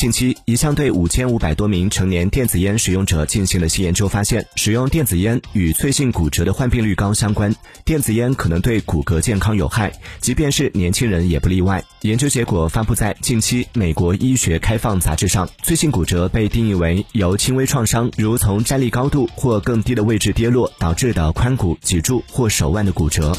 近期，一项对五千五百多名成年电子烟使用者进行了新研究，发现使用电子烟与脆性骨折的患病率高相关。电子烟可能对骨骼健康有害，即便是年轻人也不例外。研究结果发布在近期《美国医学开放》杂志上。脆性骨折被定义为由轻微创伤，如从站立高度或更低的位置跌落导致的髋骨、脊柱或手腕的骨折。